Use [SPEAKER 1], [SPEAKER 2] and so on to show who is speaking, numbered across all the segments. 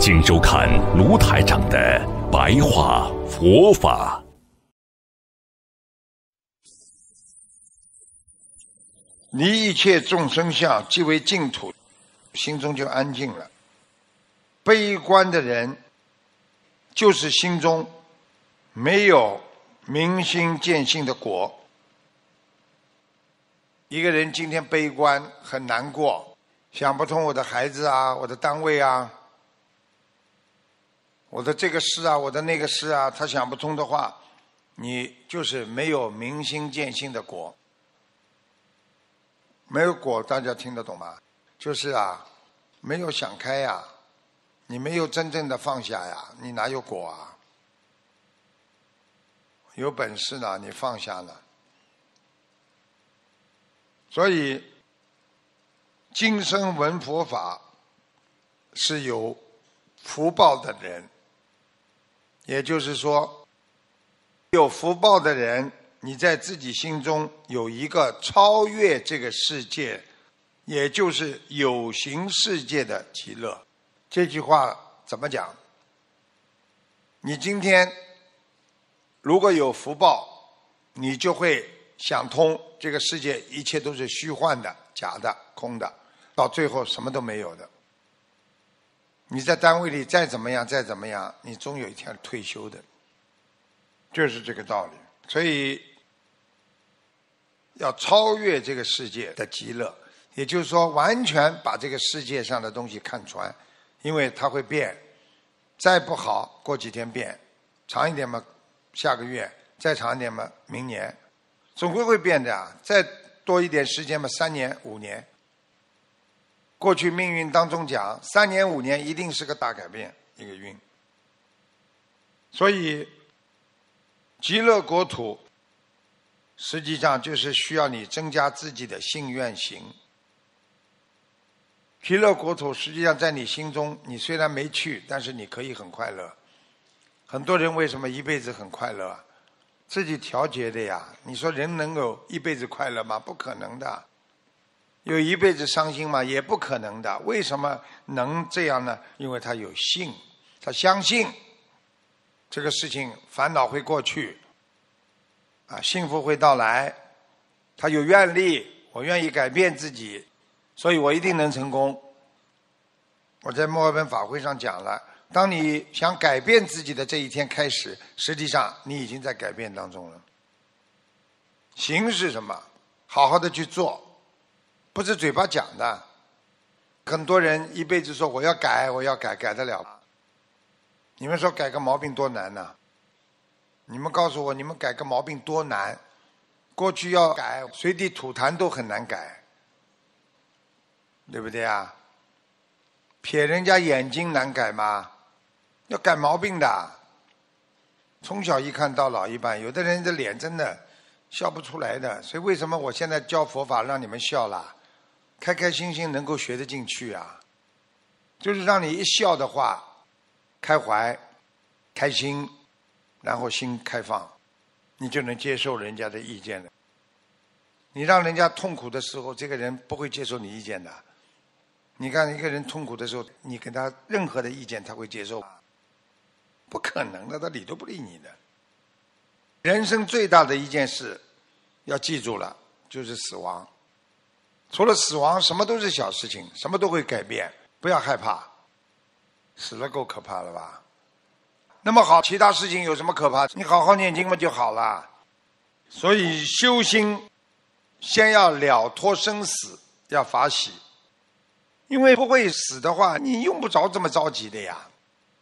[SPEAKER 1] 请收看卢台长的白话佛法。
[SPEAKER 2] 离一切众生相，即为净土，心中就安静了。悲观的人，就是心中没有明心见性的果。一个人今天悲观，很难过，想不通我的孩子啊，我的单位啊。我的这个事啊，我的那个事啊，他想不通的话，你就是没有明心见性的果，没有果，大家听得懂吗？就是啊，没有想开呀，你没有真正的放下呀，你哪有果啊？有本事呢，你放下了。所以，今生闻佛法是有福报的人。也就是说，有福报的人，你在自己心中有一个超越这个世界，也就是有形世界的极乐。这句话怎么讲？你今天如果有福报，你就会想通这个世界一切都是虚幻的、假的、空的，到最后什么都没有的。你在单位里再怎么样，再怎么样，你终有一天退休的，就是这个道理。所以要超越这个世界的极乐，也就是说，完全把这个世界上的东西看穿，因为它会变，再不好过几天变，长一点嘛，下个月再长一点嘛，明年，总归会变的啊。再多一点时间嘛，三年五年。过去命运当中讲，三年五年一定是个大改变，一个运。所以，极乐国土实际上就是需要你增加自己的信愿行。极乐国土实际上在你心中，你虽然没去，但是你可以很快乐。很多人为什么一辈子很快乐？自己调节的呀。你说人能够一辈子快乐吗？不可能的。有一辈子伤心吗？也不可能的。为什么能这样呢？因为他有信，他相信这个事情，烦恼会过去，啊，幸福会到来。他有愿力，我愿意改变自己，所以我一定能成功。我在墨尔本法会上讲了，当你想改变自己的这一天开始，实际上你已经在改变当中了。行是什么？好好的去做。不是嘴巴讲的，很多人一辈子说我要改，我要改，改得了？你们说改个毛病多难呢？你们告诉我，你们改个毛病多难？过去要改随地吐痰都很难改，对不对啊？撇人家眼睛难改吗？要改毛病的，从小一看到老一般，有的人的脸真的笑不出来的。所以为什么我现在教佛法让你们笑了？开开心心能够学得进去啊，就是让你一笑的话，开怀、开心，然后心开放，你就能接受人家的意见了。你让人家痛苦的时候，这个人不会接受你意见的。你看一个人痛苦的时候，你给他任何的意见，他会接受？不可能的，他理都不理你的。人生最大的一件事，要记住了，就是死亡。除了死亡，什么都是小事情，什么都会改变，不要害怕。死了够可怕了吧？那么好，其他事情有什么可怕？你好好念经嘛就好了。所以修心，先要了脱生死，要法喜。因为不会死的话，你用不着这么着急的呀。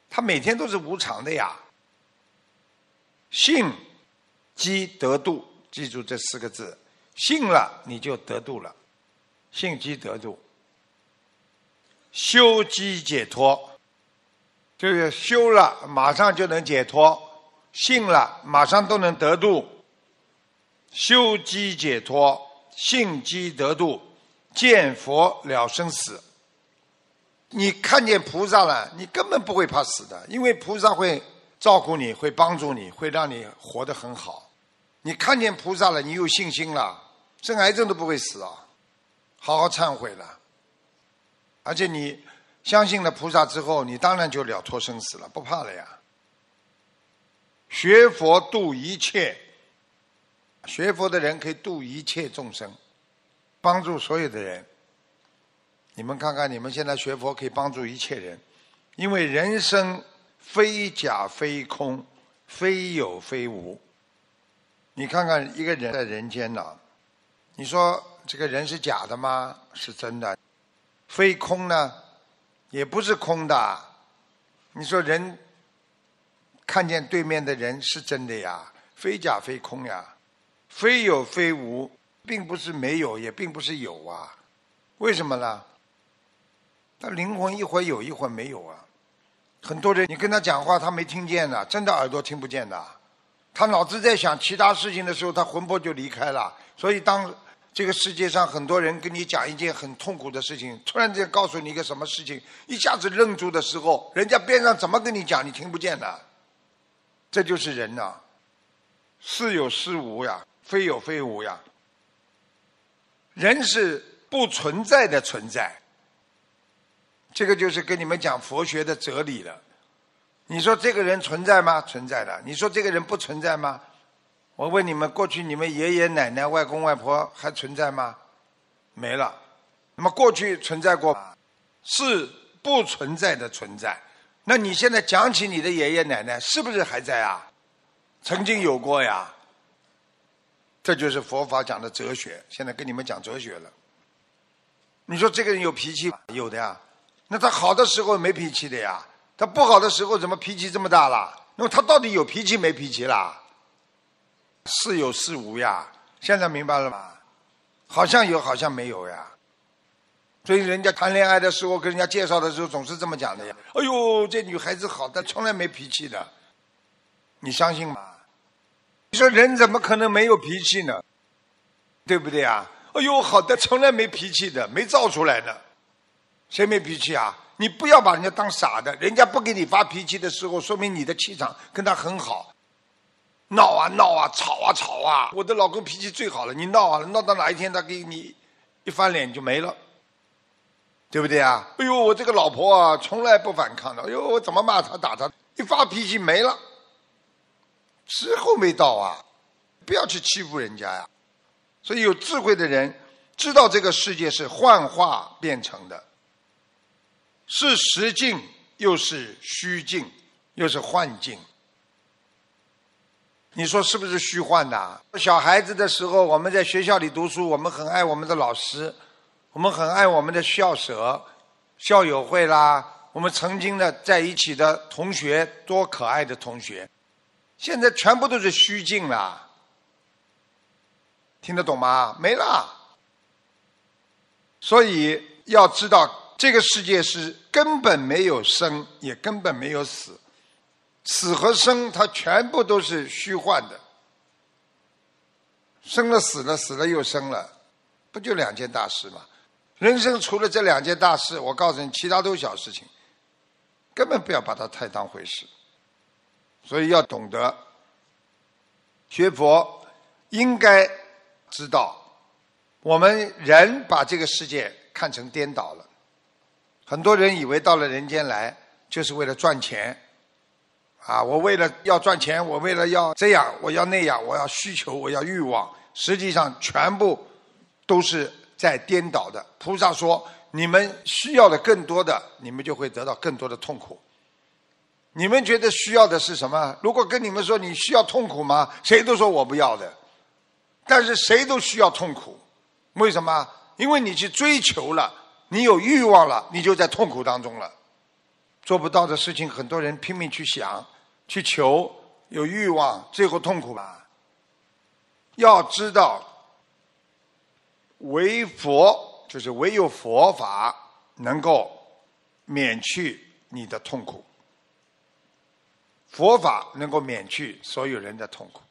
[SPEAKER 2] 他每天都是无常的呀。信，即得度，记住这四个字。信了，你就得度了。信积得度，修机解脱。就是修了马上就能解脱，信了马上都能得度。修机解脱，信机得度，见佛了生死。你看见菩萨了，你根本不会怕死的，因为菩萨会照顾你，会帮助你，会让你活得很好。你看见菩萨了，你有信心了，生癌症都不会死啊！好好忏悔了，而且你相信了菩萨之后，你当然就了脱生死了，不怕了呀。学佛度一切，学佛的人可以度一切众生，帮助所有的人。你们看看，你们现在学佛可以帮助一切人，因为人生非假非空，非有非无。你看看一个人在人间呢，你说这个人是假的吗？是真的。非空呢，也不是空的。你说人看见对面的人是真的呀，非假非空呀，非有非无，并不是没有，也并不是有啊。为什么呢？他灵魂一会儿有一会儿没有啊，很多人你跟他讲话他没听见的，真的耳朵听不见的，他脑子在想其他事情的时候，他魂魄就离开了。所以当这个世界上很多人跟你讲一件很痛苦的事情，突然间告诉你一个什么事情，一下子愣住的时候，人家边上怎么跟你讲，你听不见的。这就是人呐，是有是无呀，非有非无呀。人是不存在的存在。这个就是跟你们讲佛学的哲理了。你说这个人存在吗？存在的。你说这个人不存在吗？我问你们，过去你们爷爷奶奶、外公外婆还存在吗？没了。那么过去存在过，是不存在的存在。那你现在讲起你的爷爷奶奶，是不是还在啊？曾经有过呀。这就是佛法讲的哲学。现在跟你们讲哲学了。你说这个人有脾气有的呀。那他好的时候没脾气的呀，他不好的时候怎么脾气这么大了？那么他到底有脾气没脾气啦？是有是无呀？现在明白了吗？好像有，好像没有呀。所以人家谈恋爱的时候跟人家介绍的时候总是这么讲的呀。哎呦，这女孩子好，但从来没脾气的，你相信吗？你说人怎么可能没有脾气呢？对不对啊？哎呦，好的，从来没脾气的，没造出来的。谁没脾气啊？你不要把人家当傻的，人家不给你发脾气的时候，说明你的气场跟他很好。闹啊闹啊，吵啊吵啊，我的老公脾气最好了。你闹啊闹到哪一天他给你一翻脸就没了，对不对啊？哎呦，我这个老婆啊，从来不反抗的。哎呦，我怎么骂他打他，一发脾气没了。时候没到啊，不要去欺负人家呀。所以有智慧的人知道这个世界是幻化变成的。是实境，又是虚境，又是幻境。你说是不是虚幻的？小孩子的时候，我们在学校里读书，我们很爱我们的老师，我们很爱我们的校舍、校友会啦。我们曾经的在一起的同学，多可爱的同学，现在全部都是虚境了。听得懂吗？没了。所以要知道。这个世界是根本没有生，也根本没有死，死和生它全部都是虚幻的，生了死了，死了又生了，不就两件大事吗？人生除了这两件大事，我告诉你，其他都是小事情，根本不要把它太当回事。所以要懂得学佛，应该知道，我们人把这个世界看成颠倒了。很多人以为到了人间来就是为了赚钱，啊，我为了要赚钱，我为了要这样，我要那样，我要需求，我要欲望，实际上全部都是在颠倒的。菩萨说：“你们需要的更多的，你们就会得到更多的痛苦。你们觉得需要的是什么？如果跟你们说你需要痛苦吗？谁都说我不要的。但是谁都需要痛苦，为什么？因为你去追求了。”你有欲望了，你就在痛苦当中了。做不到的事情，很多人拼命去想、去求，有欲望，最后痛苦吧。要知道，唯佛就是唯有佛法能够免去你的痛苦。佛法能够免去所有人的痛苦。